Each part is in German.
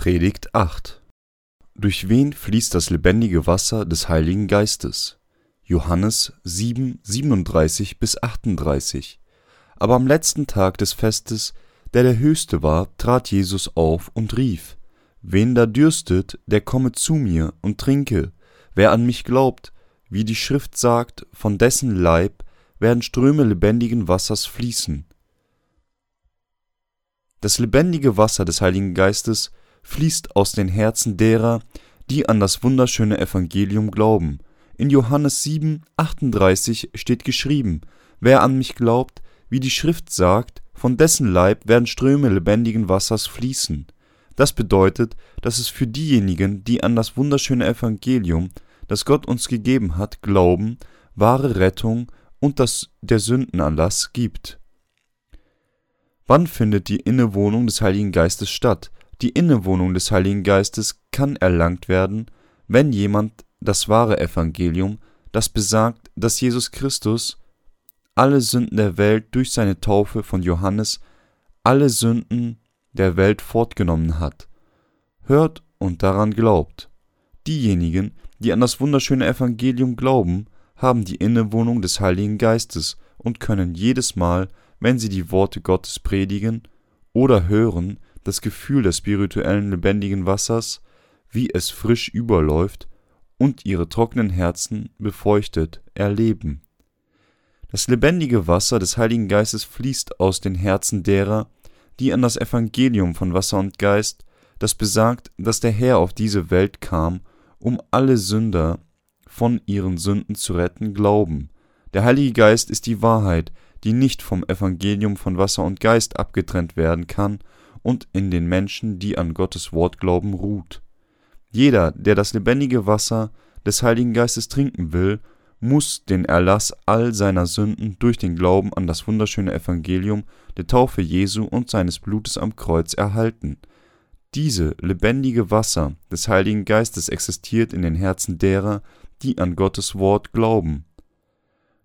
Predigt 8 Durch wen fließt das lebendige Wasser des Heiligen Geistes? Johannes 7, 37 bis 38 Aber am letzten Tag des Festes, der der höchste war, trat Jesus auf und rief: Wen da dürstet, der komme zu mir und trinke. Wer an mich glaubt, wie die Schrift sagt, von dessen Leib werden Ströme lebendigen Wassers fließen. Das lebendige Wasser des Heiligen Geistes fließt aus den Herzen derer, die an das wunderschöne Evangelium glauben. In Johannes 7, 38 steht geschrieben: Wer an mich glaubt, wie die Schrift sagt, von dessen Leib werden Ströme lebendigen Wassers fließen. Das bedeutet, dass es für diejenigen, die an das wunderschöne Evangelium, das Gott uns gegeben hat, glauben, wahre Rettung und das der Sündenerlass gibt. Wann findet die Innewohnung des Heiligen Geistes statt? Die Innewohnung des Heiligen Geistes kann erlangt werden, wenn jemand das wahre Evangelium, das besagt, dass Jesus Christus alle Sünden der Welt durch seine Taufe von Johannes alle Sünden der Welt fortgenommen hat, hört und daran glaubt. Diejenigen, die an das wunderschöne Evangelium glauben, haben die Innewohnung des Heiligen Geistes und können jedes Mal, wenn sie die Worte Gottes predigen oder hören, das Gefühl des spirituellen lebendigen Wassers, wie es frisch überläuft und ihre trockenen Herzen befeuchtet, erleben. Das lebendige Wasser des Heiligen Geistes fließt aus den Herzen derer, die an das Evangelium von Wasser und Geist, das besagt, dass der Herr auf diese Welt kam, um alle Sünder von ihren Sünden zu retten, glauben. Der Heilige Geist ist die Wahrheit, die nicht vom Evangelium von Wasser und Geist abgetrennt werden kann und in den Menschen, die an Gottes Wort glauben, ruht. Jeder, der das lebendige Wasser des Heiligen Geistes trinken will, muss den Erlass all seiner Sünden durch den Glauben an das wunderschöne Evangelium der Taufe Jesu und seines Blutes am Kreuz erhalten. Diese lebendige Wasser des Heiligen Geistes existiert in den Herzen derer, die an Gottes Wort glauben.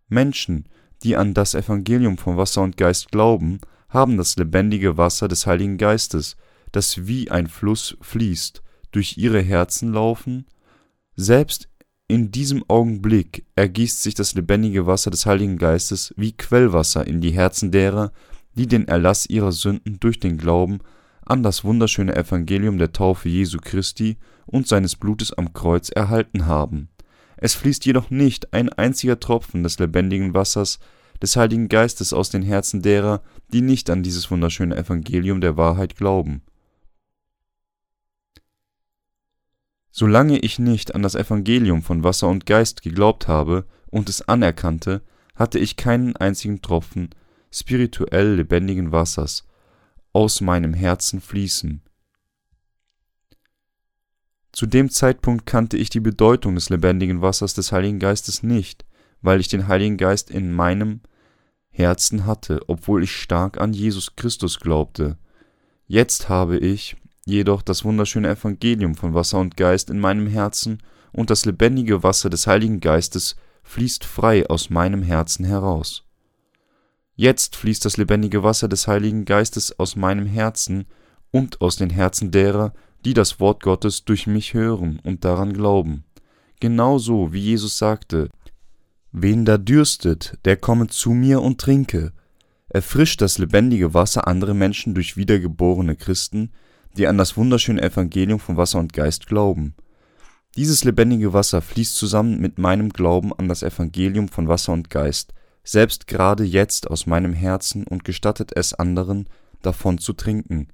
Menschen, die an das Evangelium von Wasser und Geist glauben, haben das lebendige Wasser des Heiligen Geistes, das wie ein Fluss fließt, durch ihre Herzen laufen? Selbst in diesem Augenblick ergießt sich das lebendige Wasser des Heiligen Geistes wie Quellwasser in die Herzen derer, die den Erlass ihrer Sünden durch den Glauben an das wunderschöne Evangelium der Taufe Jesu Christi und seines Blutes am Kreuz erhalten haben. Es fließt jedoch nicht ein einziger Tropfen des lebendigen Wassers des Heiligen Geistes aus den Herzen derer, die nicht an dieses wunderschöne Evangelium der Wahrheit glauben. Solange ich nicht an das Evangelium von Wasser und Geist geglaubt habe und es anerkannte, hatte ich keinen einzigen Tropfen spirituell lebendigen Wassers aus meinem Herzen fließen. Zu dem Zeitpunkt kannte ich die Bedeutung des lebendigen Wassers des Heiligen Geistes nicht, weil ich den Heiligen Geist in meinem Herzen hatte, obwohl ich stark an Jesus Christus glaubte. Jetzt habe ich jedoch das wunderschöne Evangelium von Wasser und Geist in meinem Herzen, und das lebendige Wasser des Heiligen Geistes fließt frei aus meinem Herzen heraus. Jetzt fließt das lebendige Wasser des Heiligen Geistes aus meinem Herzen und aus den Herzen derer, die das Wort Gottes durch mich hören und daran glauben. Genauso wie Jesus sagte, Wen da dürstet, der komme zu mir und trinke. Erfrischt das lebendige Wasser andere Menschen durch wiedergeborene Christen, die an das wunderschöne Evangelium von Wasser und Geist glauben. Dieses lebendige Wasser fließt zusammen mit meinem Glauben an das Evangelium von Wasser und Geist, selbst gerade jetzt aus meinem Herzen und gestattet es anderen, davon zu trinken.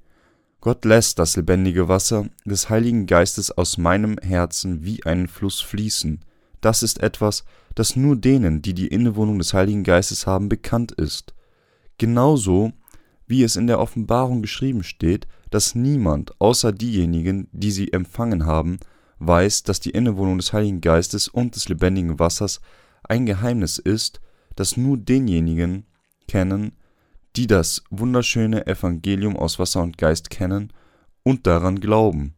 Gott lässt das lebendige Wasser des Heiligen Geistes aus meinem Herzen wie einen Fluss fließen, das ist etwas, das nur denen, die die Innewohnung des Heiligen Geistes haben, bekannt ist. Genauso wie es in der Offenbarung geschrieben steht, dass niemand außer diejenigen, die sie empfangen haben, weiß, dass die Innewohnung des Heiligen Geistes und des lebendigen Wassers ein Geheimnis ist, das nur denjenigen kennen, die das wunderschöne Evangelium aus Wasser und Geist kennen und daran glauben.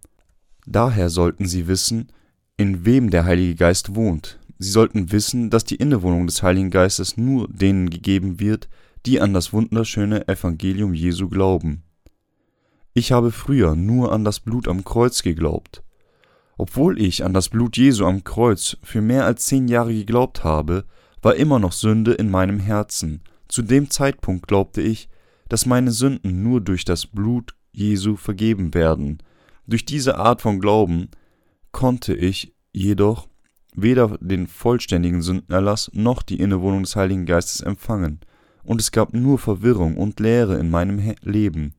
Daher sollten sie wissen, in wem der Heilige Geist wohnt. Sie sollten wissen, dass die Innewohnung des Heiligen Geistes nur denen gegeben wird, die an das wunderschöne Evangelium Jesu glauben. Ich habe früher nur an das Blut am Kreuz geglaubt. Obwohl ich an das Blut Jesu am Kreuz für mehr als zehn Jahre geglaubt habe, war immer noch Sünde in meinem Herzen. Zu dem Zeitpunkt glaubte ich, dass meine Sünden nur durch das Blut Jesu vergeben werden. Durch diese Art von Glauben konnte ich jedoch weder den vollständigen Sündenerlass noch die Innewohnung des Heiligen Geistes empfangen, und es gab nur Verwirrung und Leere in meinem Leben.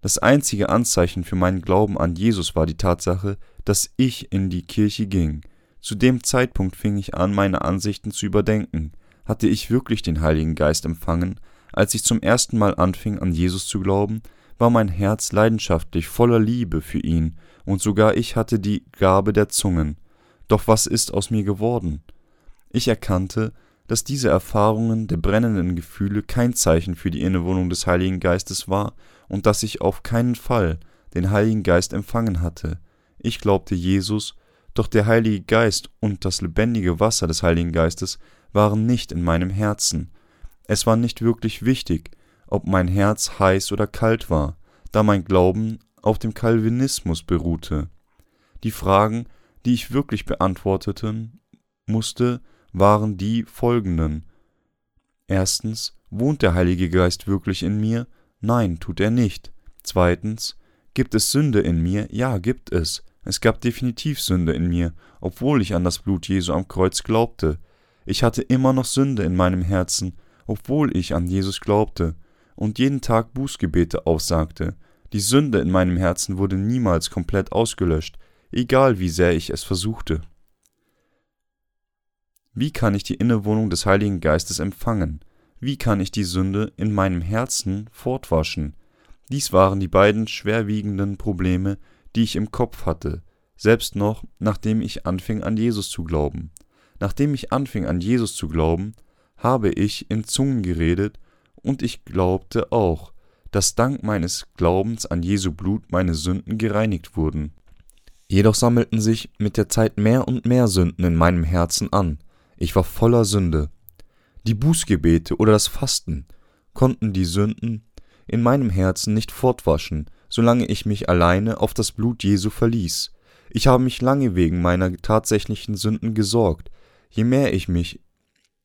Das einzige Anzeichen für meinen Glauben an Jesus war die Tatsache, dass ich in die Kirche ging. Zu dem Zeitpunkt fing ich an, meine Ansichten zu überdenken. Hatte ich wirklich den Heiligen Geist empfangen? Als ich zum ersten Mal anfing, an Jesus zu glauben, war mein Herz leidenschaftlich voller Liebe für ihn, und sogar ich hatte die Gabe der Zungen. Doch was ist aus mir geworden? Ich erkannte, dass diese Erfahrungen der brennenden Gefühle kein Zeichen für die Innewohnung des Heiligen Geistes war und dass ich auf keinen Fall den Heiligen Geist empfangen hatte. Ich glaubte Jesus, doch der Heilige Geist und das lebendige Wasser des Heiligen Geistes waren nicht in meinem Herzen. Es war nicht wirklich wichtig, ob mein Herz heiß oder kalt war, da mein Glauben auf dem Calvinismus beruhte. Die Fragen, die ich wirklich beantworteten musste, waren die folgenden. Erstens, wohnt der Heilige Geist wirklich in mir? Nein, tut er nicht. Zweitens, gibt es Sünde in mir? Ja, gibt es. Es gab definitiv Sünde in mir, obwohl ich an das Blut Jesu am Kreuz glaubte. Ich hatte immer noch Sünde in meinem Herzen, obwohl ich an Jesus glaubte und jeden Tag Bußgebete aufsagte. Die Sünde in meinem Herzen wurde niemals komplett ausgelöscht, egal wie sehr ich es versuchte. Wie kann ich die Innewohnung des Heiligen Geistes empfangen? Wie kann ich die Sünde in meinem Herzen fortwaschen? Dies waren die beiden schwerwiegenden Probleme, die ich im Kopf hatte, selbst noch, nachdem ich anfing an Jesus zu glauben. Nachdem ich anfing an Jesus zu glauben, habe ich in Zungen geredet, und ich glaubte auch, dass dank meines Glaubens an Jesu Blut meine Sünden gereinigt wurden. Jedoch sammelten sich mit der Zeit mehr und mehr Sünden in meinem Herzen an, ich war voller Sünde. Die Bußgebete oder das Fasten konnten die Sünden in meinem Herzen nicht fortwaschen, solange ich mich alleine auf das Blut Jesu verließ. Ich habe mich lange wegen meiner tatsächlichen Sünden gesorgt. Je mehr ich mich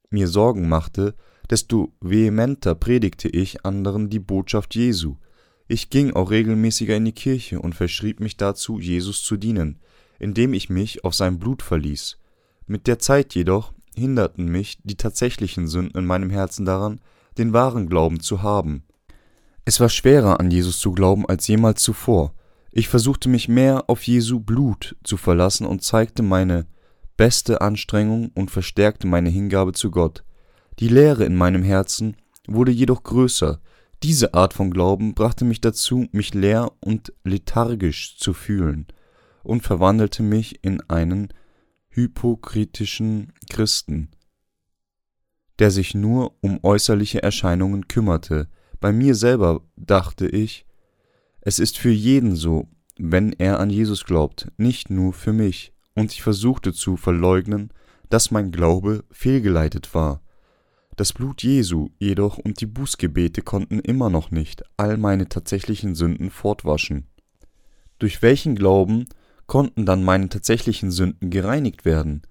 mir Sorgen machte, desto vehementer predigte ich anderen die Botschaft Jesu. Ich ging auch regelmäßiger in die Kirche und verschrieb mich dazu, Jesus zu dienen, indem ich mich auf sein Blut verließ. Mit der Zeit jedoch hinderten mich die tatsächlichen Sünden in meinem Herzen daran, den wahren Glauben zu haben. Es war schwerer an Jesus zu glauben als jemals zuvor. Ich versuchte mich mehr auf Jesu Blut zu verlassen und zeigte meine beste Anstrengung und verstärkte meine Hingabe zu Gott. Die Leere in meinem Herzen wurde jedoch größer. Diese Art von Glauben brachte mich dazu, mich leer und lethargisch zu fühlen und verwandelte mich in einen hypokritischen Christen, der sich nur um äußerliche Erscheinungen kümmerte. Bei mir selber dachte ich, es ist für jeden so, wenn er an Jesus glaubt, nicht nur für mich, und ich versuchte zu verleugnen, dass mein Glaube fehlgeleitet war. Das Blut Jesu jedoch und die Bußgebete konnten immer noch nicht all meine tatsächlichen Sünden fortwaschen. Durch welchen Glauben konnten dann meine tatsächlichen Sünden gereinigt werden.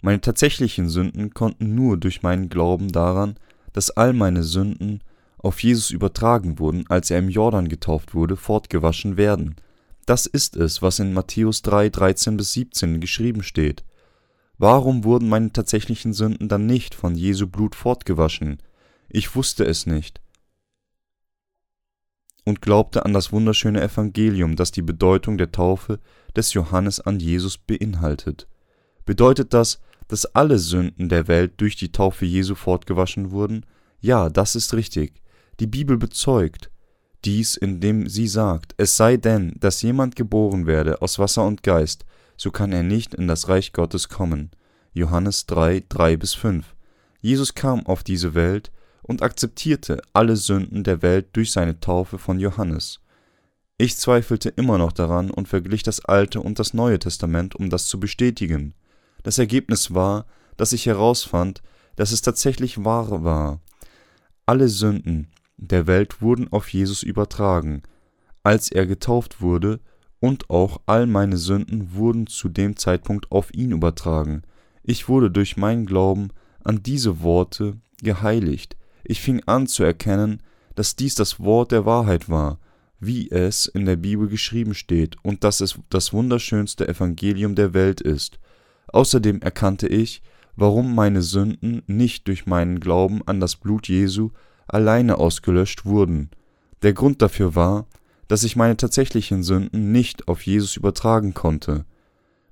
Meine tatsächlichen Sünden konnten nur durch meinen Glauben daran, dass all meine Sünden auf Jesus übertragen wurden, als er im Jordan getauft wurde, fortgewaschen werden. Das ist es, was in Matthäus 3, 13 bis 17 geschrieben steht. Warum wurden meine tatsächlichen Sünden dann nicht von Jesu Blut fortgewaschen? Ich wusste es nicht und glaubte an das wunderschöne Evangelium, das die Bedeutung der Taufe des Johannes an Jesus beinhaltet. Bedeutet das, dass alle Sünden der Welt durch die Taufe Jesu fortgewaschen wurden? Ja, das ist richtig. Die Bibel bezeugt dies, indem sie sagt, es sei denn, dass jemand geboren werde aus Wasser und Geist, so kann er nicht in das Reich Gottes kommen. Johannes 3, 3 bis 5. Jesus kam auf diese Welt, und akzeptierte alle Sünden der Welt durch seine Taufe von Johannes. Ich zweifelte immer noch daran und verglich das Alte und das Neue Testament, um das zu bestätigen. Das Ergebnis war, dass ich herausfand, dass es tatsächlich wahr war. Alle Sünden der Welt wurden auf Jesus übertragen. als er getauft wurde, und auch all meine Sünden wurden zu dem Zeitpunkt auf ihn übertragen. Ich wurde durch meinen Glauben an diese Worte geheiligt. Ich fing an zu erkennen, dass dies das Wort der Wahrheit war, wie es in der Bibel geschrieben steht, und dass es das wunderschönste Evangelium der Welt ist. Außerdem erkannte ich, warum meine Sünden nicht durch meinen Glauben an das Blut Jesu alleine ausgelöscht wurden. Der Grund dafür war, dass ich meine tatsächlichen Sünden nicht auf Jesus übertragen konnte,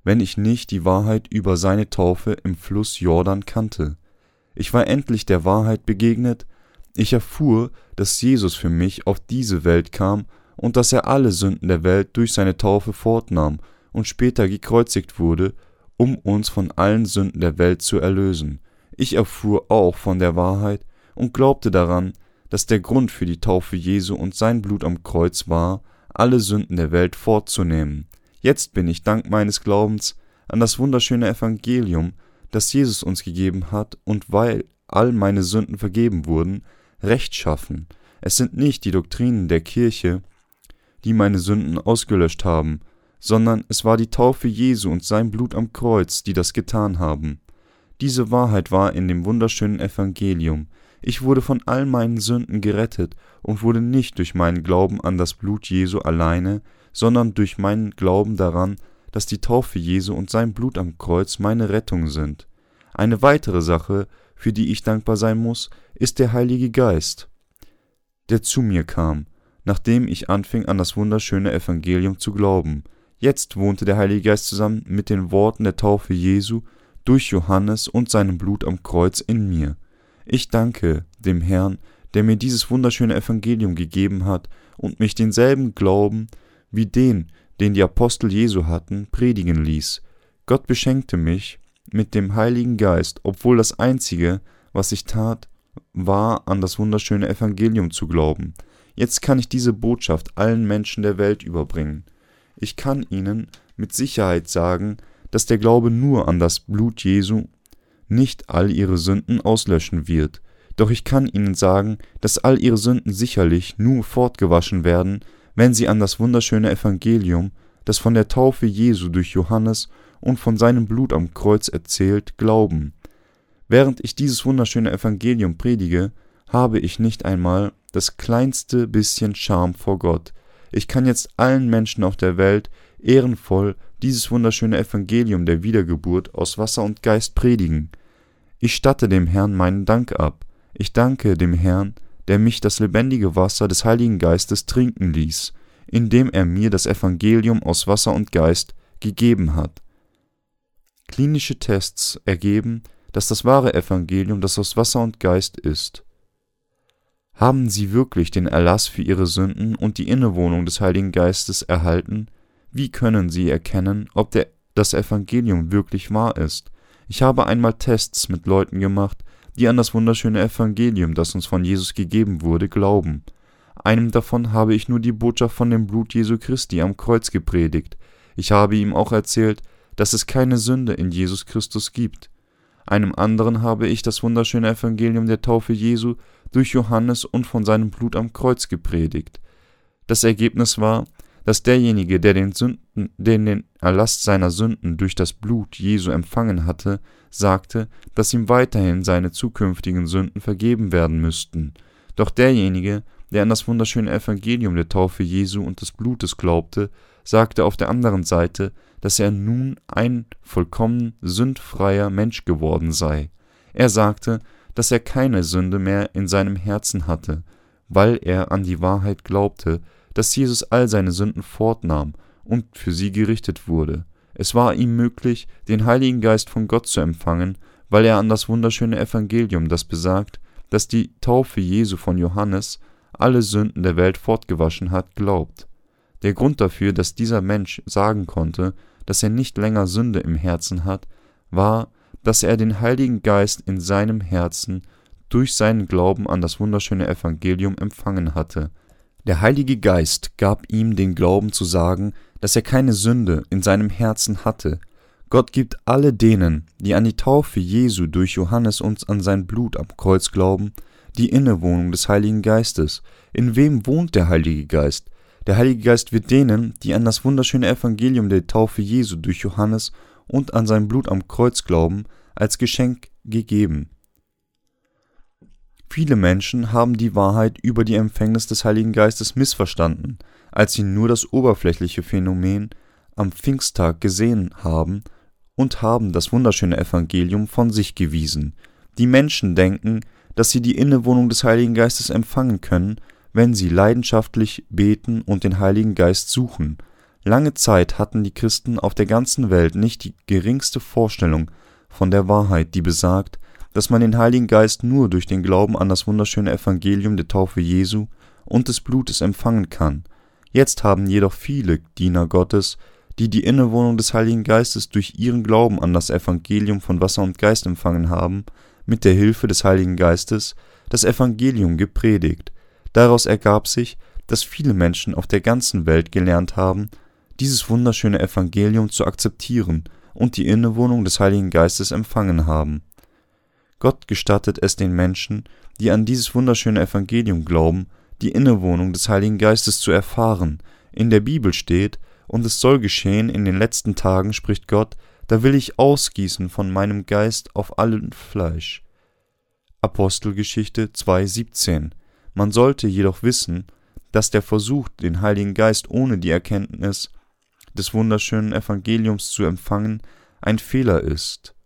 wenn ich nicht die Wahrheit über seine Taufe im Fluss Jordan kannte. Ich war endlich der Wahrheit begegnet, ich erfuhr, dass Jesus für mich auf diese Welt kam und dass er alle Sünden der Welt durch seine Taufe fortnahm und später gekreuzigt wurde, um uns von allen Sünden der Welt zu erlösen. Ich erfuhr auch von der Wahrheit und glaubte daran, dass der Grund für die Taufe Jesu und sein Blut am Kreuz war, alle Sünden der Welt fortzunehmen. Jetzt bin ich dank meines Glaubens an das wunderschöne Evangelium, das Jesus uns gegeben hat, und weil all meine Sünden vergeben wurden, rechtschaffen. Es sind nicht die Doktrinen der Kirche, die meine Sünden ausgelöscht haben, sondern es war die Taufe Jesu und sein Blut am Kreuz, die das getan haben. Diese Wahrheit war in dem wunderschönen Evangelium, ich wurde von all meinen Sünden gerettet und wurde nicht durch meinen Glauben an das Blut Jesu alleine, sondern durch meinen Glauben daran, dass die Taufe Jesu und sein Blut am Kreuz meine Rettung sind. Eine weitere Sache, für die ich dankbar sein muss, ist der Heilige Geist, der zu mir kam, nachdem ich anfing an das wunderschöne Evangelium zu glauben. Jetzt wohnte der Heilige Geist zusammen mit den Worten der Taufe Jesu durch Johannes und seinem Blut am Kreuz in mir. Ich danke dem Herrn, der mir dieses wunderschöne Evangelium gegeben hat und mich denselben Glauben wie den, den die Apostel Jesu hatten, predigen ließ. Gott beschenkte mich mit dem Heiligen Geist, obwohl das Einzige, was ich tat, war, an das wunderschöne Evangelium zu glauben. Jetzt kann ich diese Botschaft allen Menschen der Welt überbringen. Ich kann ihnen mit Sicherheit sagen, dass der Glaube nur an das Blut Jesu nicht all ihre Sünden auslöschen wird, doch ich kann ihnen sagen, dass all ihre Sünden sicherlich nur fortgewaschen werden, wenn sie an das wunderschöne Evangelium, das von der Taufe Jesu durch Johannes und von seinem Blut am Kreuz erzählt, glauben. Während ich dieses wunderschöne Evangelium predige, habe ich nicht einmal das kleinste bisschen Scham vor Gott. Ich kann jetzt allen Menschen auf der Welt ehrenvoll dieses wunderschöne Evangelium der Wiedergeburt aus Wasser und Geist predigen. Ich statte dem Herrn meinen Dank ab. Ich danke dem Herrn, der mich das lebendige Wasser des Heiligen Geistes trinken ließ, indem er mir das Evangelium aus Wasser und Geist gegeben hat. Klinische Tests ergeben, dass das wahre Evangelium das aus Wasser und Geist ist. Haben Sie wirklich den Erlass für Ihre Sünden und die Innewohnung des Heiligen Geistes erhalten? Wie können Sie erkennen, ob der, das Evangelium wirklich wahr ist? Ich habe einmal Tests mit Leuten gemacht, die an das wunderschöne Evangelium, das uns von Jesus gegeben wurde, glauben. Einem davon habe ich nur die Botschaft von dem Blut Jesu Christi am Kreuz gepredigt. Ich habe ihm auch erzählt, dass es keine Sünde in Jesus Christus gibt. Einem anderen habe ich das wunderschöne Evangelium der Taufe Jesu durch Johannes und von seinem Blut am Kreuz gepredigt. Das Ergebnis war, dass derjenige, der den, Sünden, den, den Erlass seiner Sünden durch das Blut Jesu empfangen hatte, sagte, dass ihm weiterhin seine zukünftigen Sünden vergeben werden müssten. Doch derjenige, der an das wunderschöne Evangelium der Taufe Jesu und des Blutes glaubte, sagte auf der anderen Seite, dass er nun ein vollkommen sündfreier Mensch geworden sei. Er sagte, dass er keine Sünde mehr in seinem Herzen hatte, weil er an die Wahrheit glaubte, dass Jesus all seine Sünden fortnahm und für sie gerichtet wurde. Es war ihm möglich, den Heiligen Geist von Gott zu empfangen, weil er an das wunderschöne Evangelium, das besagt, dass die Taufe Jesu von Johannes alle Sünden der Welt fortgewaschen hat, glaubt. Der Grund dafür, dass dieser Mensch sagen konnte, dass er nicht länger Sünde im Herzen hat, war, dass er den Heiligen Geist in seinem Herzen durch seinen Glauben an das wunderschöne Evangelium empfangen hatte. Der Heilige Geist gab ihm den Glauben zu sagen, dass er keine Sünde in seinem Herzen hatte. Gott gibt alle denen, die an die Taufe Jesu durch Johannes und an sein Blut am Kreuz glauben, die Innewohnung des Heiligen Geistes. In wem wohnt der Heilige Geist? Der Heilige Geist wird denen, die an das wunderschöne Evangelium der Taufe Jesu durch Johannes und an sein Blut am Kreuz glauben, als Geschenk gegeben. Viele Menschen haben die Wahrheit über die Empfängnis des Heiligen Geistes missverstanden, als sie nur das oberflächliche Phänomen am Pfingsttag gesehen haben und haben das wunderschöne Evangelium von sich gewiesen. Die Menschen denken, dass sie die Innewohnung des Heiligen Geistes empfangen können, wenn sie leidenschaftlich beten und den Heiligen Geist suchen. Lange Zeit hatten die Christen auf der ganzen Welt nicht die geringste Vorstellung von der Wahrheit, die besagt, dass man den Heiligen Geist nur durch den Glauben an das wunderschöne Evangelium der Taufe Jesu und des Blutes empfangen kann. Jetzt haben jedoch viele Diener Gottes, die die Innewohnung des Heiligen Geistes durch ihren Glauben an das Evangelium von Wasser und Geist empfangen haben, mit der Hilfe des Heiligen Geistes das Evangelium gepredigt. Daraus ergab sich, dass viele Menschen auf der ganzen Welt gelernt haben, dieses wunderschöne Evangelium zu akzeptieren und die Innewohnung des Heiligen Geistes empfangen haben. Gott gestattet es den Menschen, die an dieses wunderschöne Evangelium glauben, die Innewohnung des Heiligen Geistes zu erfahren. In der Bibel steht, und es soll geschehen in den letzten Tagen, spricht Gott, da will ich ausgießen von meinem Geist auf allen Fleisch. Apostelgeschichte 2,17 Man sollte jedoch wissen, dass der Versuch, den Heiligen Geist ohne die Erkenntnis des wunderschönen Evangeliums zu empfangen, ein Fehler ist.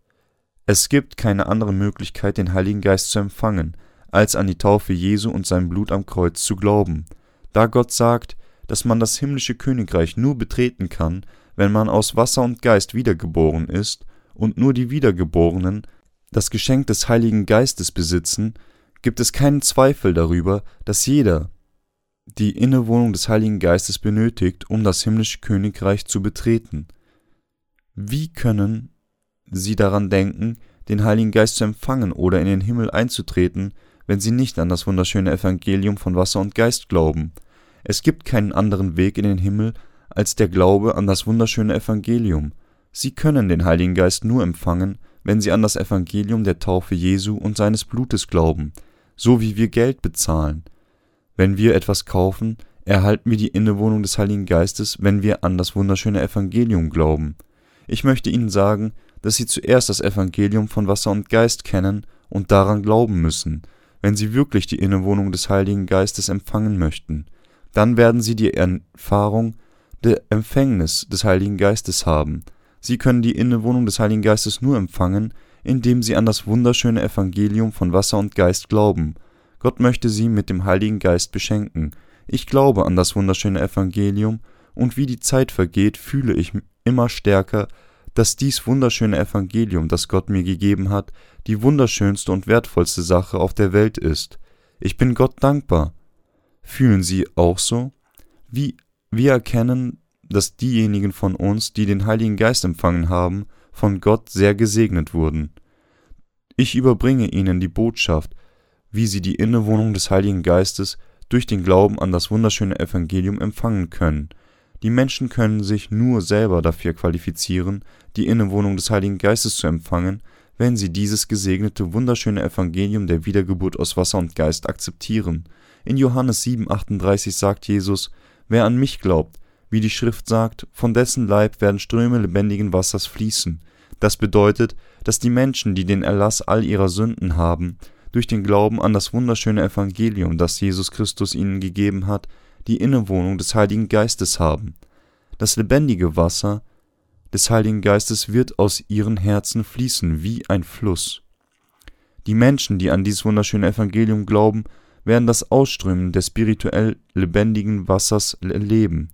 Es gibt keine andere Möglichkeit, den Heiligen Geist zu empfangen, als an die Taufe Jesu und sein Blut am Kreuz zu glauben. Da Gott sagt, dass man das himmlische Königreich nur betreten kann, wenn man aus Wasser und Geist wiedergeboren ist, und nur die Wiedergeborenen das Geschenk des Heiligen Geistes besitzen, gibt es keinen Zweifel darüber, dass jeder die Innewohnung des Heiligen Geistes benötigt, um das himmlische Königreich zu betreten. Wie können sie daran denken, den Heiligen Geist zu empfangen oder in den Himmel einzutreten, wenn sie nicht an das wunderschöne Evangelium von Wasser und Geist glauben? Es gibt keinen anderen Weg in den Himmel als der Glaube an das wunderschöne Evangelium. Sie können den Heiligen Geist nur empfangen, wenn sie an das Evangelium der Taufe Jesu und seines Blutes glauben, so wie wir Geld bezahlen. Wenn wir etwas kaufen, erhalten wir die Innewohnung des Heiligen Geistes, wenn wir an das wunderschöne Evangelium glauben. Ich möchte Ihnen sagen, dass Sie zuerst das Evangelium von Wasser und Geist kennen und daran glauben müssen, wenn Sie wirklich die Innewohnung des Heiligen Geistes empfangen möchten dann werden sie die Erfahrung der Empfängnis des Heiligen Geistes haben. Sie können die Innewohnung des Heiligen Geistes nur empfangen, indem sie an das wunderschöne Evangelium von Wasser und Geist glauben. Gott möchte sie mit dem Heiligen Geist beschenken. Ich glaube an das wunderschöne Evangelium, und wie die Zeit vergeht, fühle ich immer stärker, dass dies wunderschöne Evangelium, das Gott mir gegeben hat, die wunderschönste und wertvollste Sache auf der Welt ist. Ich bin Gott dankbar, Fühlen Sie auch so? Wie wir erkennen, dass diejenigen von uns, die den Heiligen Geist empfangen haben, von Gott sehr gesegnet wurden. Ich überbringe Ihnen die Botschaft, wie Sie die Innewohnung des Heiligen Geistes durch den Glauben an das wunderschöne Evangelium empfangen können. Die Menschen können sich nur selber dafür qualifizieren, die Innewohnung des Heiligen Geistes zu empfangen, wenn sie dieses gesegnete wunderschöne Evangelium der Wiedergeburt aus Wasser und Geist akzeptieren. In Johannes 7,38 sagt Jesus: Wer an mich glaubt, wie die Schrift sagt, von dessen Leib werden Ströme lebendigen Wassers fließen. Das bedeutet, dass die Menschen, die den Erlass all ihrer Sünden haben, durch den Glauben an das wunderschöne Evangelium, das Jesus Christus ihnen gegeben hat, die Innewohnung des Heiligen Geistes haben. Das lebendige Wasser des Heiligen Geistes wird aus ihren Herzen fließen wie ein Fluss. Die Menschen, die an dieses wunderschöne Evangelium glauben, werden das Ausströmen des spirituell lebendigen Wassers erleben.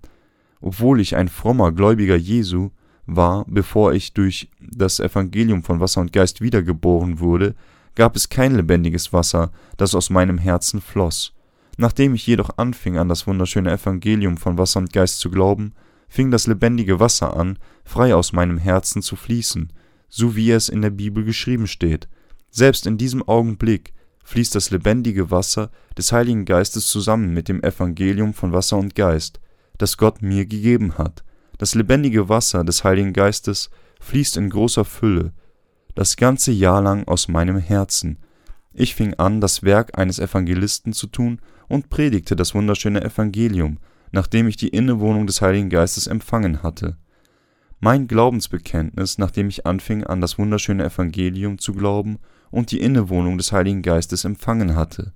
Obwohl ich ein frommer Gläubiger Jesu war, bevor ich durch das Evangelium von Wasser und Geist wiedergeboren wurde, gab es kein lebendiges Wasser, das aus meinem Herzen floss. Nachdem ich jedoch anfing, an das wunderschöne Evangelium von Wasser und Geist zu glauben, fing das lebendige Wasser an, frei aus meinem Herzen zu fließen, so wie es in der Bibel geschrieben steht. Selbst in diesem Augenblick fließt das lebendige Wasser des Heiligen Geistes zusammen mit dem Evangelium von Wasser und Geist, das Gott mir gegeben hat. Das lebendige Wasser des Heiligen Geistes fließt in großer Fülle, das ganze Jahr lang aus meinem Herzen. Ich fing an, das Werk eines Evangelisten zu tun und predigte das wunderschöne Evangelium. nachdem ich die Innewohnung des Heiligen Geistes empfangen hatte. Mein Glaubensbekenntnis, nachdem ich anfing, an das wunderschöne Evangelium zu glauben und die Innewohnung des Heiligen Geistes empfangen hatte.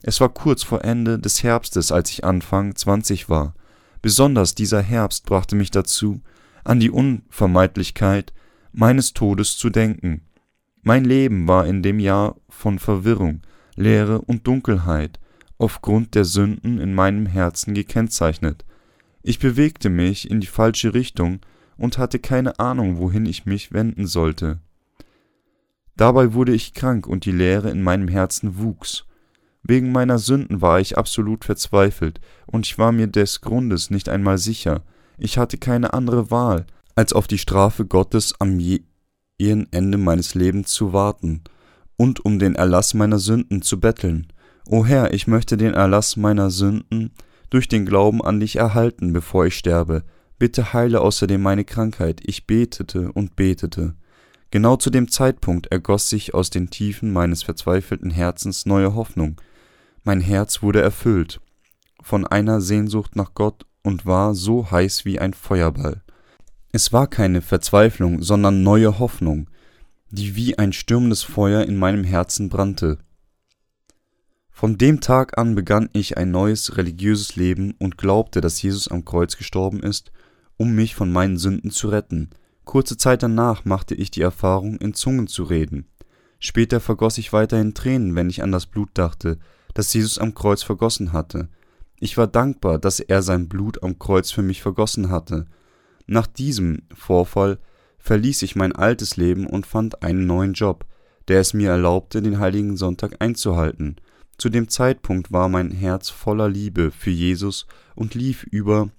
Es war kurz vor Ende des Herbstes, als ich Anfang 20 war. Besonders dieser Herbst brachte mich dazu, an die Unvermeidlichkeit meines Todes zu denken. Mein Leben war in dem Jahr von Verwirrung, Leere und Dunkelheit aufgrund der Sünden in meinem Herzen gekennzeichnet. Ich bewegte mich in die falsche Richtung und hatte keine Ahnung, wohin ich mich wenden sollte. Dabei wurde ich krank und die Leere in meinem Herzen wuchs. Wegen meiner Sünden war ich absolut verzweifelt und ich war mir des Grundes nicht einmal sicher. Ich hatte keine andere Wahl, als auf die Strafe Gottes am jähen Ende meines Lebens zu warten und um den Erlass meiner Sünden zu betteln. O Herr, ich möchte den Erlass meiner Sünden durch den Glauben an dich erhalten, bevor ich sterbe. Bitte heile außerdem meine Krankheit. Ich betete und betete. Genau zu dem Zeitpunkt ergoss sich aus den Tiefen meines verzweifelten Herzens neue Hoffnung. Mein Herz wurde erfüllt von einer Sehnsucht nach Gott und war so heiß wie ein Feuerball. Es war keine Verzweiflung, sondern neue Hoffnung, die wie ein stürmendes Feuer in meinem Herzen brannte. Von dem Tag an begann ich ein neues religiöses Leben und glaubte, dass Jesus am Kreuz gestorben ist, um mich von meinen Sünden zu retten. Kurze Zeit danach machte ich die Erfahrung, in Zungen zu reden. Später vergoss ich weiterhin Tränen, wenn ich an das Blut dachte, das Jesus am Kreuz vergossen hatte. Ich war dankbar, dass er sein Blut am Kreuz für mich vergossen hatte. Nach diesem Vorfall verließ ich mein altes Leben und fand einen neuen Job, der es mir erlaubte, den heiligen Sonntag einzuhalten. Zu dem Zeitpunkt war mein Herz voller Liebe für Jesus und lief über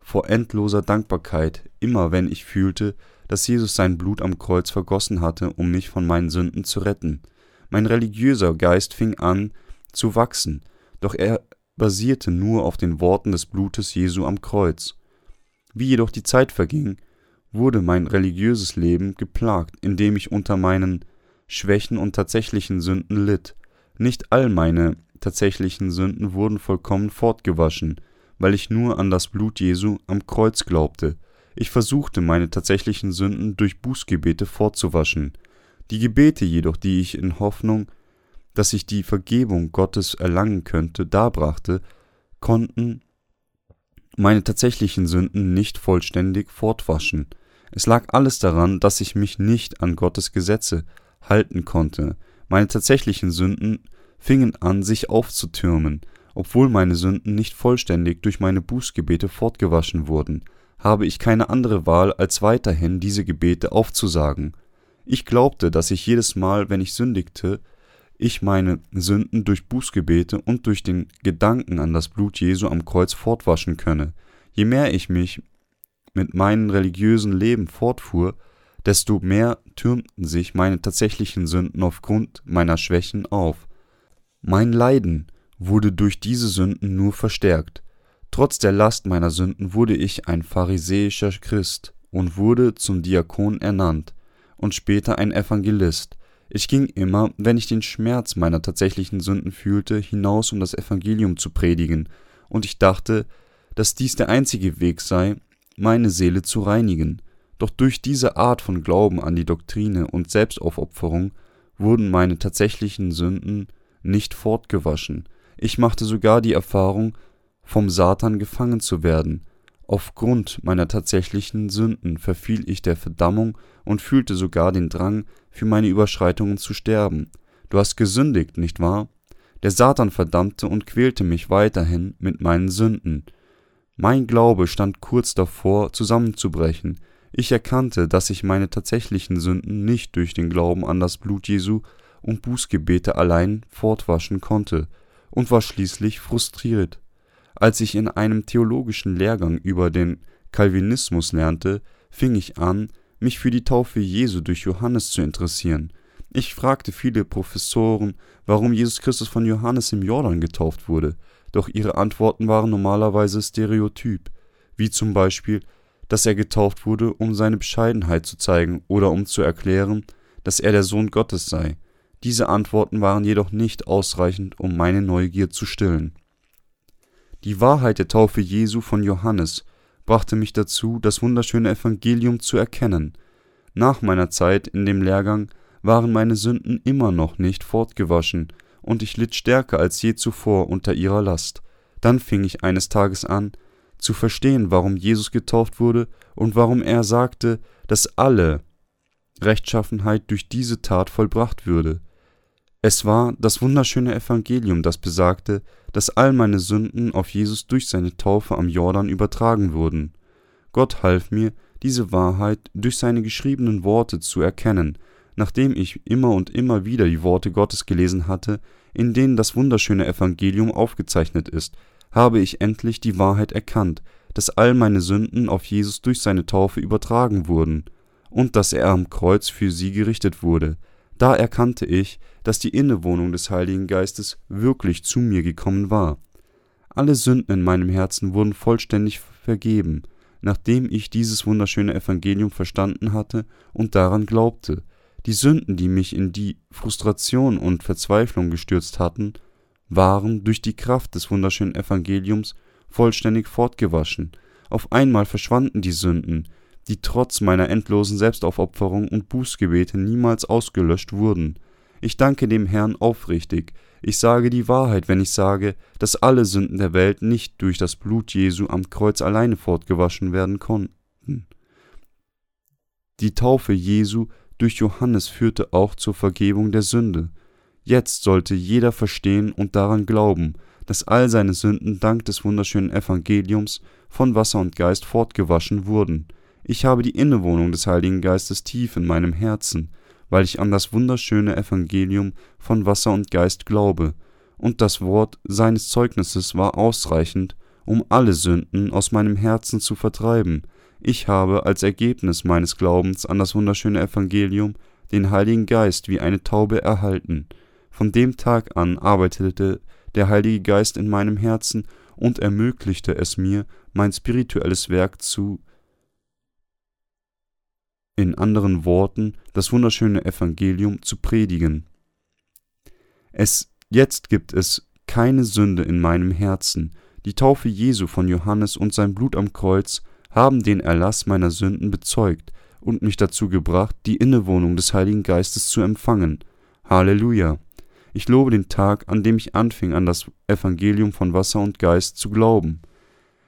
vor endloser Dankbarkeit, immer wenn ich fühlte, dass Jesus sein Blut am Kreuz vergossen hatte, um mich von meinen Sünden zu retten. Mein religiöser Geist fing an zu wachsen, doch er basierte nur auf den Worten des Blutes Jesu am Kreuz. Wie jedoch die Zeit verging, wurde mein religiöses Leben geplagt, indem ich unter meinen Schwächen und tatsächlichen Sünden litt. Nicht all meine tatsächlichen Sünden wurden vollkommen fortgewaschen, weil ich nur an das Blut Jesu am Kreuz glaubte. Ich versuchte, meine tatsächlichen Sünden durch Bußgebete fortzuwaschen. Die Gebete jedoch, die ich in Hoffnung, dass ich die Vergebung Gottes erlangen könnte, darbrachte, konnten meine tatsächlichen Sünden nicht vollständig fortwaschen. Es lag alles daran, dass ich mich nicht an Gottes Gesetze halten konnte. Meine tatsächlichen Sünden fingen an, sich aufzutürmen, obwohl meine Sünden nicht vollständig durch meine Bußgebete fortgewaschen wurden, habe ich keine andere Wahl, als weiterhin diese Gebete aufzusagen. Ich glaubte, dass ich jedes Mal, wenn ich sündigte, ich meine Sünden durch Bußgebete und durch den Gedanken an das Blut Jesu am Kreuz fortwaschen könne. Je mehr ich mich mit meinem religiösen Leben fortfuhr, desto mehr türmten sich meine tatsächlichen Sünden aufgrund meiner Schwächen auf. Mein Leiden wurde durch diese Sünden nur verstärkt. Trotz der Last meiner Sünden wurde ich ein pharisäischer Christ und wurde zum Diakon ernannt und später ein Evangelist. Ich ging immer, wenn ich den Schmerz meiner tatsächlichen Sünden fühlte, hinaus, um das Evangelium zu predigen, und ich dachte, dass dies der einzige Weg sei, meine Seele zu reinigen. Doch durch diese Art von Glauben an die Doktrine und Selbstaufopferung wurden meine tatsächlichen Sünden nicht fortgewaschen, ich machte sogar die Erfahrung, vom Satan gefangen zu werden. Aufgrund meiner tatsächlichen Sünden verfiel ich der Verdammung und fühlte sogar den Drang, für meine Überschreitungen zu sterben. Du hast gesündigt, nicht wahr? Der Satan verdammte und quälte mich weiterhin mit meinen Sünden. Mein Glaube stand kurz davor, zusammenzubrechen. Ich erkannte, dass ich meine tatsächlichen Sünden nicht durch den Glauben an das Blut Jesu und Bußgebete allein fortwaschen konnte und war schließlich frustriert. Als ich in einem theologischen Lehrgang über den Calvinismus lernte, fing ich an, mich für die Taufe Jesu durch Johannes zu interessieren. Ich fragte viele Professoren, warum Jesus Christus von Johannes im Jordan getauft wurde, doch ihre Antworten waren normalerweise stereotyp, wie zum Beispiel, dass er getauft wurde, um seine Bescheidenheit zu zeigen oder um zu erklären, dass er der Sohn Gottes sei. Diese Antworten waren jedoch nicht ausreichend, um meine Neugier zu stillen. Die Wahrheit der Taufe Jesu von Johannes brachte mich dazu, das wunderschöne Evangelium zu erkennen. Nach meiner Zeit in dem Lehrgang waren meine Sünden immer noch nicht fortgewaschen, und ich litt stärker als je zuvor unter ihrer Last. Dann fing ich eines Tages an, zu verstehen, warum Jesus getauft wurde und warum er sagte, dass alle Rechtschaffenheit durch diese Tat vollbracht würde. Es war das wunderschöne Evangelium, das besagte, dass all meine Sünden auf Jesus durch seine Taufe am Jordan übertragen wurden. Gott half mir, diese Wahrheit durch seine geschriebenen Worte zu erkennen, nachdem ich immer und immer wieder die Worte Gottes gelesen hatte, in denen das wunderschöne Evangelium aufgezeichnet ist, habe ich endlich die Wahrheit erkannt, dass all meine Sünden auf Jesus durch seine Taufe übertragen wurden und dass er am Kreuz für sie gerichtet wurde. Da erkannte ich, dass die Innewohnung des Heiligen Geistes wirklich zu mir gekommen war. Alle Sünden in meinem Herzen wurden vollständig vergeben, nachdem ich dieses wunderschöne Evangelium verstanden hatte und daran glaubte. Die Sünden, die mich in die Frustration und Verzweiflung gestürzt hatten, waren durch die Kraft des wunderschönen Evangeliums vollständig fortgewaschen. Auf einmal verschwanden die Sünden, die trotz meiner endlosen Selbstaufopferung und Bußgebete niemals ausgelöscht wurden. Ich danke dem Herrn aufrichtig. Ich sage die Wahrheit, wenn ich sage, dass alle Sünden der Welt nicht durch das Blut Jesu am Kreuz alleine fortgewaschen werden konnten. Die Taufe Jesu durch Johannes führte auch zur Vergebung der Sünde. Jetzt sollte jeder verstehen und daran glauben, dass all seine Sünden dank des wunderschönen Evangeliums von Wasser und Geist fortgewaschen wurden. Ich habe die Innewohnung des Heiligen Geistes tief in meinem Herzen, weil ich an das wunderschöne Evangelium von Wasser und Geist glaube, und das Wort seines Zeugnisses war ausreichend, um alle Sünden aus meinem Herzen zu vertreiben. Ich habe als Ergebnis meines Glaubens an das wunderschöne Evangelium den Heiligen Geist wie eine Taube erhalten, von dem Tag an arbeitete der Heilige Geist in meinem Herzen und ermöglichte es mir, mein spirituelles Werk zu in anderen Worten das wunderschöne Evangelium zu predigen. Es jetzt gibt es keine Sünde in meinem Herzen. Die Taufe Jesu von Johannes und sein Blut am Kreuz haben den Erlass meiner Sünden bezeugt und mich dazu gebracht, die Innewohnung des Heiligen Geistes zu empfangen. Halleluja. Ich lobe den Tag, an dem ich anfing, an das Evangelium von Wasser und Geist zu glauben.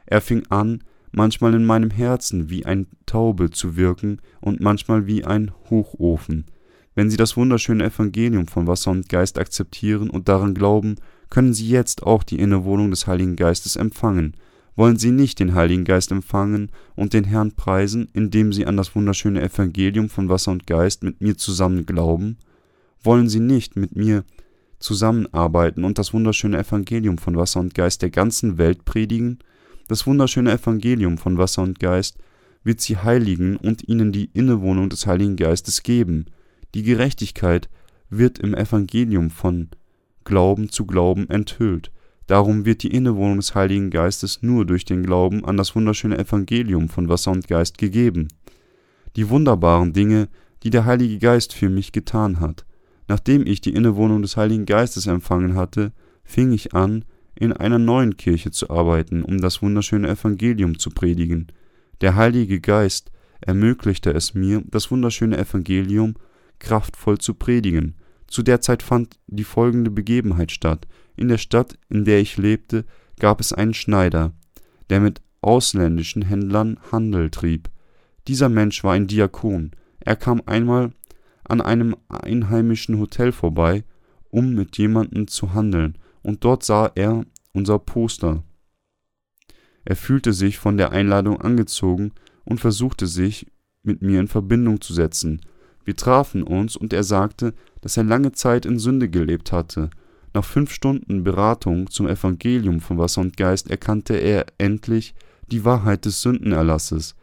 Er fing an, manchmal in meinem Herzen wie ein Taube zu wirken und manchmal wie ein Hochofen. Wenn Sie das wunderschöne Evangelium von Wasser und Geist akzeptieren und daran glauben, können Sie jetzt auch die Innewohnung des Heiligen Geistes empfangen. Wollen Sie nicht den Heiligen Geist empfangen und den Herrn preisen, indem Sie an das wunderschöne Evangelium von Wasser und Geist mit mir zusammen glauben? Wollen Sie nicht mit mir zusammenarbeiten und das wunderschöne Evangelium von Wasser und Geist der ganzen Welt predigen? Das wunderschöne Evangelium von Wasser und Geist wird sie heiligen und ihnen die Innewohnung des Heiligen Geistes geben. Die Gerechtigkeit wird im Evangelium von Glauben zu Glauben enthüllt. Darum wird die Innewohnung des Heiligen Geistes nur durch den Glauben an das wunderschöne Evangelium von Wasser und Geist gegeben. Die wunderbaren Dinge, die der Heilige Geist für mich getan hat, Nachdem ich die Innewohnung des Heiligen Geistes empfangen hatte, fing ich an, in einer neuen Kirche zu arbeiten, um das wunderschöne Evangelium zu predigen. Der Heilige Geist ermöglichte es mir, das wunderschöne Evangelium kraftvoll zu predigen. Zu der Zeit fand die folgende Begebenheit statt. In der Stadt, in der ich lebte, gab es einen Schneider, der mit ausländischen Händlern Handel trieb. Dieser Mensch war ein Diakon. Er kam einmal an einem einheimischen Hotel vorbei, um mit jemandem zu handeln, und dort sah er unser Poster. Er fühlte sich von der Einladung angezogen und versuchte sich mit mir in Verbindung zu setzen. Wir trafen uns und er sagte, dass er lange Zeit in Sünde gelebt hatte. Nach fünf Stunden Beratung zum Evangelium von Wasser und Geist erkannte er endlich die Wahrheit des Sündenerlasses.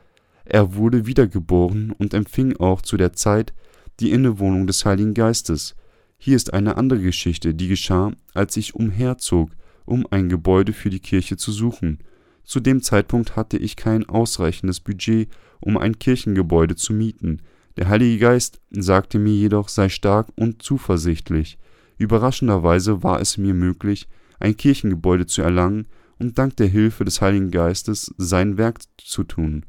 Er wurde wiedergeboren und empfing auch zu der Zeit die Innewohnung des Heiligen Geistes. Hier ist eine andere Geschichte, die geschah, als ich umherzog, um ein Gebäude für die Kirche zu suchen. Zu dem Zeitpunkt hatte ich kein ausreichendes Budget, um ein Kirchengebäude zu mieten. Der Heilige Geist sagte mir jedoch, sei stark und zuversichtlich. Überraschenderweise war es mir möglich, ein Kirchengebäude zu erlangen, und dank der Hilfe des Heiligen Geistes sein Werk zu tun.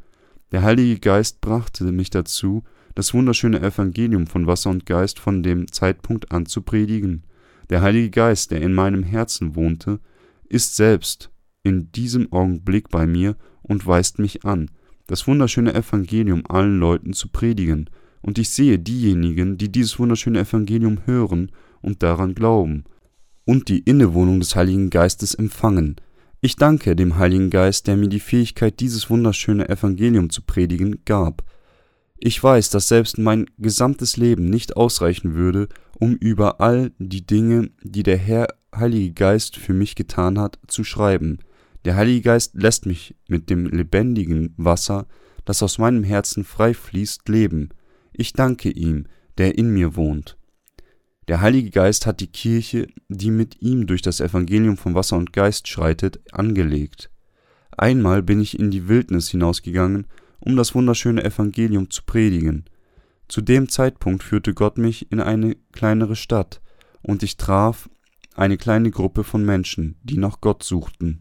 Der Heilige Geist brachte mich dazu, das wunderschöne Evangelium von Wasser und Geist von dem Zeitpunkt an zu predigen. Der Heilige Geist, der in meinem Herzen wohnte, ist selbst in diesem Augenblick bei mir und weist mich an, das wunderschöne Evangelium allen Leuten zu predigen, und ich sehe diejenigen, die dieses wunderschöne Evangelium hören und daran glauben, und die Innewohnung des Heiligen Geistes empfangen. Ich danke dem Heiligen Geist, der mir die Fähigkeit, dieses wunderschöne Evangelium zu predigen, gab. Ich weiß, dass selbst mein gesamtes Leben nicht ausreichen würde, um über all die Dinge, die der Herr Heilige Geist für mich getan hat, zu schreiben. Der Heilige Geist lässt mich mit dem lebendigen Wasser, das aus meinem Herzen frei fließt, leben. Ich danke ihm, der in mir wohnt. Der Heilige Geist hat die Kirche, die mit ihm durch das Evangelium von Wasser und Geist schreitet, angelegt. Einmal bin ich in die Wildnis hinausgegangen, um das wunderschöne Evangelium zu predigen. Zu dem Zeitpunkt führte Gott mich in eine kleinere Stadt, und ich traf eine kleine Gruppe von Menschen, die nach Gott suchten.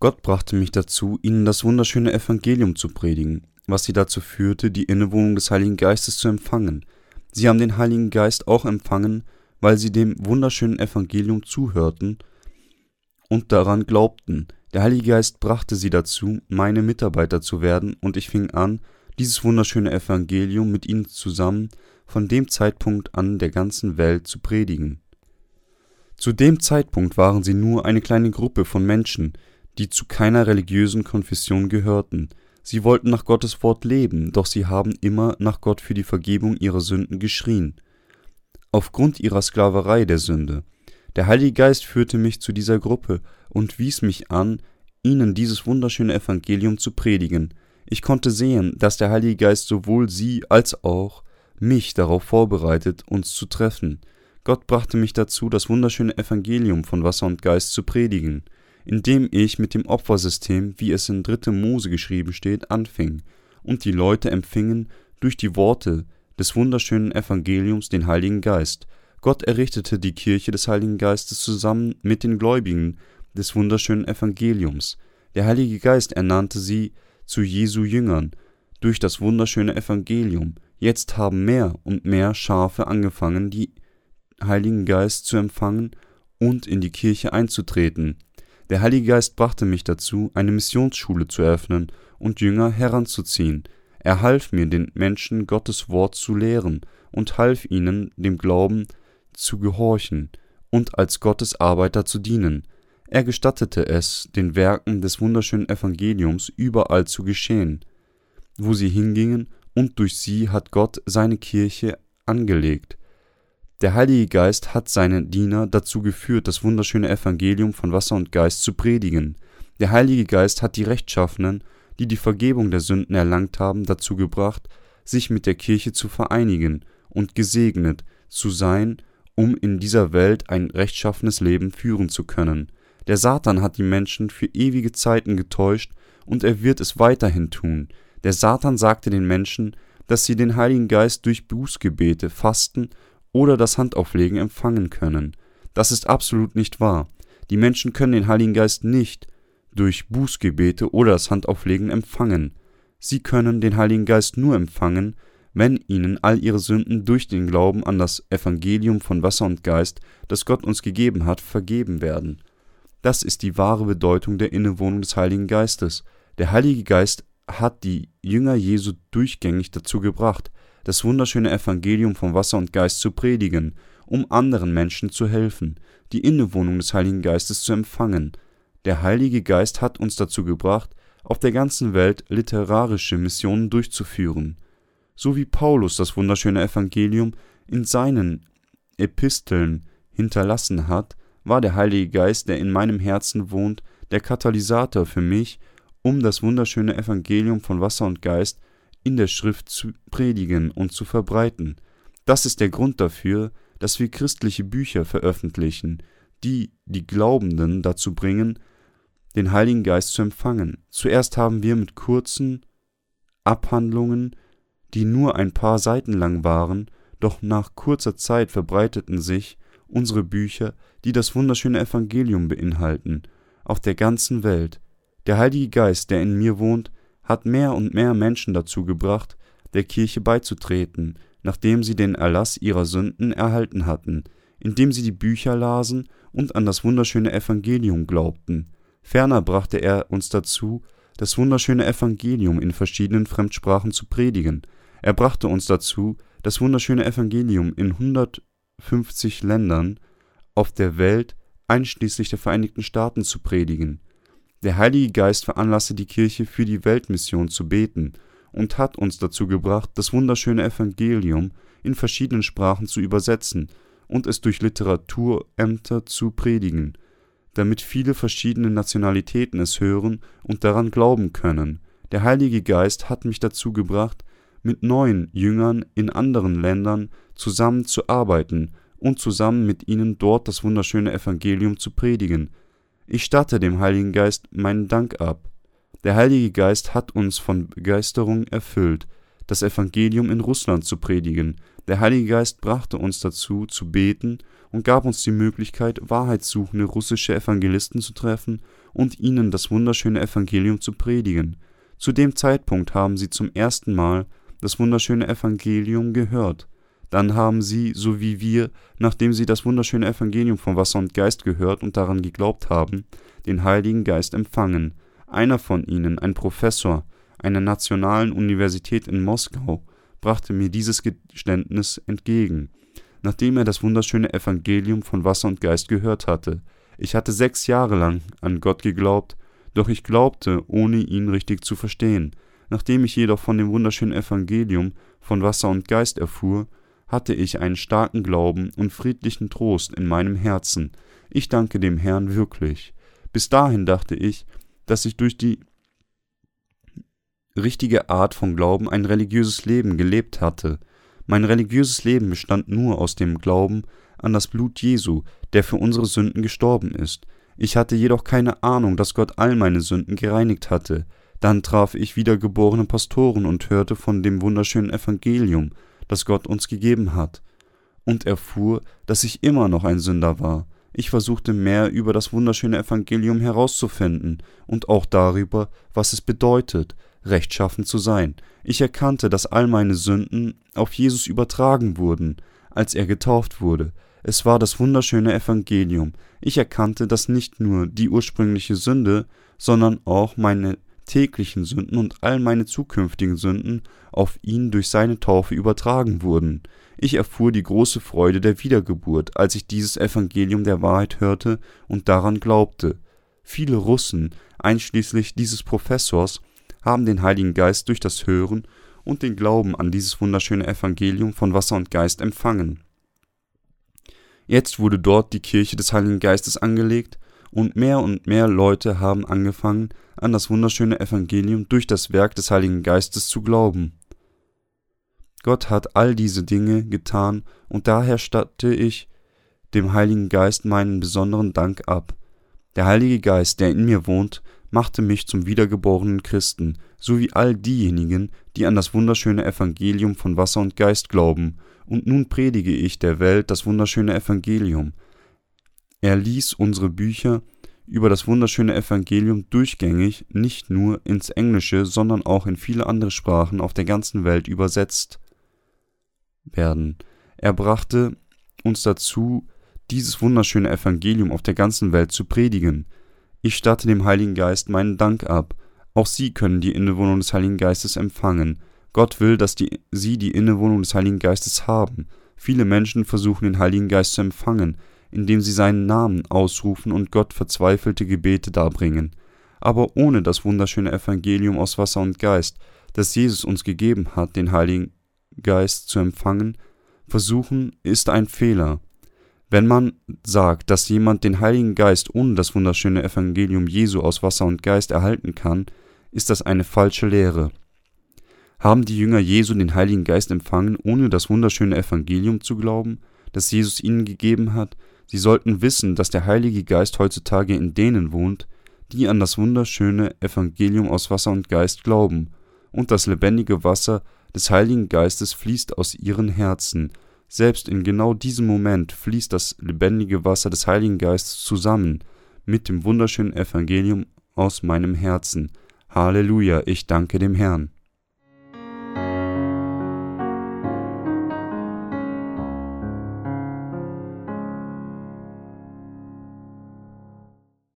Gott brachte mich dazu, ihnen das wunderschöne Evangelium zu predigen, was sie dazu führte, die Innewohnung des Heiligen Geistes zu empfangen, Sie haben den Heiligen Geist auch empfangen, weil sie dem wunderschönen Evangelium zuhörten und daran glaubten. Der Heilige Geist brachte sie dazu, meine Mitarbeiter zu werden, und ich fing an, dieses wunderschöne Evangelium mit ihnen zusammen von dem Zeitpunkt an der ganzen Welt zu predigen. Zu dem Zeitpunkt waren sie nur eine kleine Gruppe von Menschen, die zu keiner religiösen Konfession gehörten, Sie wollten nach Gottes Wort leben, doch sie haben immer nach Gott für die Vergebung ihrer Sünden geschrien. Aufgrund ihrer Sklaverei der Sünde. Der Heilige Geist führte mich zu dieser Gruppe und wies mich an, ihnen dieses wunderschöne Evangelium zu predigen. Ich konnte sehen, dass der Heilige Geist sowohl sie als auch mich darauf vorbereitet, uns zu treffen. Gott brachte mich dazu, das wunderschöne Evangelium von Wasser und Geist zu predigen indem ich mit dem Opfersystem, wie es in 3. Mose geschrieben steht, anfing, und die Leute empfingen durch die Worte des wunderschönen Evangeliums den Heiligen Geist. Gott errichtete die Kirche des Heiligen Geistes zusammen mit den Gläubigen des wunderschönen Evangeliums. Der Heilige Geist ernannte sie zu Jesu Jüngern durch das wunderschöne Evangelium. Jetzt haben mehr und mehr Schafe angefangen, die Heiligen Geist zu empfangen und in die Kirche einzutreten. Der Heilige Geist brachte mich dazu, eine Missionsschule zu eröffnen und Jünger heranzuziehen. Er half mir, den Menschen Gottes Wort zu lehren und half ihnen, dem Glauben zu gehorchen und als Gottes Arbeiter zu dienen. Er gestattete es, den Werken des wunderschönen Evangeliums überall zu geschehen, wo sie hingingen, und durch sie hat Gott seine Kirche angelegt. Der Heilige Geist hat seine Diener dazu geführt, das wunderschöne Evangelium von Wasser und Geist zu predigen. Der Heilige Geist hat die Rechtschaffenen, die die Vergebung der Sünden erlangt haben, dazu gebracht, sich mit der Kirche zu vereinigen und gesegnet zu sein, um in dieser Welt ein rechtschaffenes Leben führen zu können. Der Satan hat die Menschen für ewige Zeiten getäuscht und er wird es weiterhin tun. Der Satan sagte den Menschen, dass sie den Heiligen Geist durch Bußgebete, Fasten oder das Handauflegen empfangen können. Das ist absolut nicht wahr. Die Menschen können den Heiligen Geist nicht durch Bußgebete oder das Handauflegen empfangen. Sie können den Heiligen Geist nur empfangen, wenn ihnen all ihre Sünden durch den Glauben an das Evangelium von Wasser und Geist, das Gott uns gegeben hat, vergeben werden. Das ist die wahre Bedeutung der Innewohnung des Heiligen Geistes. Der Heilige Geist hat die Jünger Jesu durchgängig dazu gebracht, das wunderschöne Evangelium von Wasser und Geist zu predigen, um anderen Menschen zu helfen, die Innewohnung des Heiligen Geistes zu empfangen. Der Heilige Geist hat uns dazu gebracht, auf der ganzen Welt literarische Missionen durchzuführen. So wie Paulus das wunderschöne Evangelium in seinen Episteln hinterlassen hat, war der Heilige Geist, der in meinem Herzen wohnt, der Katalysator für mich, um das wunderschöne Evangelium von Wasser und Geist in der Schrift zu predigen und zu verbreiten. Das ist der Grund dafür, dass wir christliche Bücher veröffentlichen, die die Glaubenden dazu bringen, den Heiligen Geist zu empfangen. Zuerst haben wir mit kurzen Abhandlungen, die nur ein paar Seiten lang waren, doch nach kurzer Zeit verbreiteten sich unsere Bücher, die das wunderschöne Evangelium beinhalten. auf der ganzen Welt. Der Heilige Geist, der in mir wohnt, hat mehr und mehr Menschen dazu gebracht, der Kirche beizutreten, nachdem sie den Erlass ihrer Sünden erhalten hatten, indem sie die Bücher lasen und an das wunderschöne Evangelium glaubten. Ferner brachte er uns dazu, das wunderschöne Evangelium in verschiedenen Fremdsprachen zu predigen. Er brachte uns dazu, das wunderschöne Evangelium in 150 Ländern auf der Welt, einschließlich der Vereinigten Staaten, zu predigen. Der Heilige Geist veranlasste die Kirche für die Weltmission zu beten und hat uns dazu gebracht, das wunderschöne Evangelium in verschiedenen Sprachen zu übersetzen und es durch Literaturämter zu predigen, damit viele verschiedene Nationalitäten es hören und daran glauben können. Der Heilige Geist hat mich dazu gebracht, mit neuen Jüngern in anderen Ländern zusammen zu arbeiten und zusammen mit ihnen dort das wunderschöne Evangelium zu predigen. Ich statte dem Heiligen Geist meinen Dank ab. Der Heilige Geist hat uns von Begeisterung erfüllt, das Evangelium in Russland zu predigen. Der Heilige Geist brachte uns dazu, zu beten und gab uns die Möglichkeit, wahrheitssuchende russische Evangelisten zu treffen und ihnen das wunderschöne Evangelium zu predigen. Zu dem Zeitpunkt haben sie zum ersten Mal das wunderschöne Evangelium gehört. Dann haben sie, so wie wir, nachdem sie das wunderschöne Evangelium von Wasser und Geist gehört und daran geglaubt haben, den Heiligen Geist empfangen. Einer von ihnen, ein Professor einer nationalen Universität in Moskau, brachte mir dieses Geständnis entgegen, nachdem er das wunderschöne Evangelium von Wasser und Geist gehört hatte. Ich hatte sechs Jahre lang an Gott geglaubt, doch ich glaubte, ohne ihn richtig zu verstehen. Nachdem ich jedoch von dem wunderschönen Evangelium von Wasser und Geist erfuhr, hatte ich einen starken Glauben und friedlichen Trost in meinem Herzen. Ich danke dem Herrn wirklich. Bis dahin dachte ich, dass ich durch die richtige Art von Glauben ein religiöses Leben gelebt hatte. Mein religiöses Leben bestand nur aus dem Glauben an das Blut Jesu, der für unsere Sünden gestorben ist. Ich hatte jedoch keine Ahnung, dass Gott all meine Sünden gereinigt hatte. Dann traf ich wiedergeborene Pastoren und hörte von dem wunderschönen Evangelium, das Gott uns gegeben hat, und erfuhr, dass ich immer noch ein Sünder war. Ich versuchte mehr über das wunderschöne Evangelium herauszufinden und auch darüber, was es bedeutet, rechtschaffen zu sein. Ich erkannte, dass all meine Sünden auf Jesus übertragen wurden, als er getauft wurde. Es war das wunderschöne Evangelium. Ich erkannte, dass nicht nur die ursprüngliche Sünde, sondern auch meine täglichen Sünden und all meine zukünftigen Sünden auf ihn durch seine Taufe übertragen wurden. Ich erfuhr die große Freude der Wiedergeburt, als ich dieses Evangelium der Wahrheit hörte und daran glaubte. Viele Russen, einschließlich dieses Professors, haben den Heiligen Geist durch das Hören und den Glauben an dieses wunderschöne Evangelium von Wasser und Geist empfangen. Jetzt wurde dort die Kirche des Heiligen Geistes angelegt, und mehr und mehr Leute haben angefangen, an das wunderschöne Evangelium durch das Werk des Heiligen Geistes zu glauben. Gott hat all diese Dinge getan, und daher statte ich dem Heiligen Geist meinen besonderen Dank ab. Der Heilige Geist, der in mir wohnt, machte mich zum wiedergeborenen Christen, so wie all diejenigen, die an das wunderschöne Evangelium von Wasser und Geist glauben, und nun predige ich der Welt das wunderschöne Evangelium. Er ließ unsere Bücher über das wunderschöne Evangelium durchgängig nicht nur ins Englische, sondern auch in viele andere Sprachen auf der ganzen Welt übersetzt werden. Er brachte uns dazu, dieses wunderschöne Evangelium auf der ganzen Welt zu predigen. Ich statte dem Heiligen Geist meinen Dank ab. Auch Sie können die Innewohnung des Heiligen Geistes empfangen. Gott will, dass die, Sie die Innewohnung des Heiligen Geistes haben. Viele Menschen versuchen den Heiligen Geist zu empfangen, indem sie seinen Namen ausrufen und Gott verzweifelte Gebete darbringen. Aber ohne das wunderschöne Evangelium aus Wasser und Geist, das Jesus uns gegeben hat, den Heiligen Geist zu empfangen, versuchen, ist ein Fehler. Wenn man sagt, dass jemand den Heiligen Geist ohne das wunderschöne Evangelium Jesu aus Wasser und Geist erhalten kann, ist das eine falsche Lehre. Haben die Jünger Jesu den Heiligen Geist empfangen, ohne das wunderschöne Evangelium zu glauben, das Jesus ihnen gegeben hat, Sie sollten wissen, dass der Heilige Geist heutzutage in denen wohnt, die an das wunderschöne Evangelium aus Wasser und Geist glauben, und das lebendige Wasser des Heiligen Geistes fließt aus ihren Herzen. Selbst in genau diesem Moment fließt das lebendige Wasser des Heiligen Geistes zusammen mit dem wunderschönen Evangelium aus meinem Herzen. Halleluja, ich danke dem Herrn.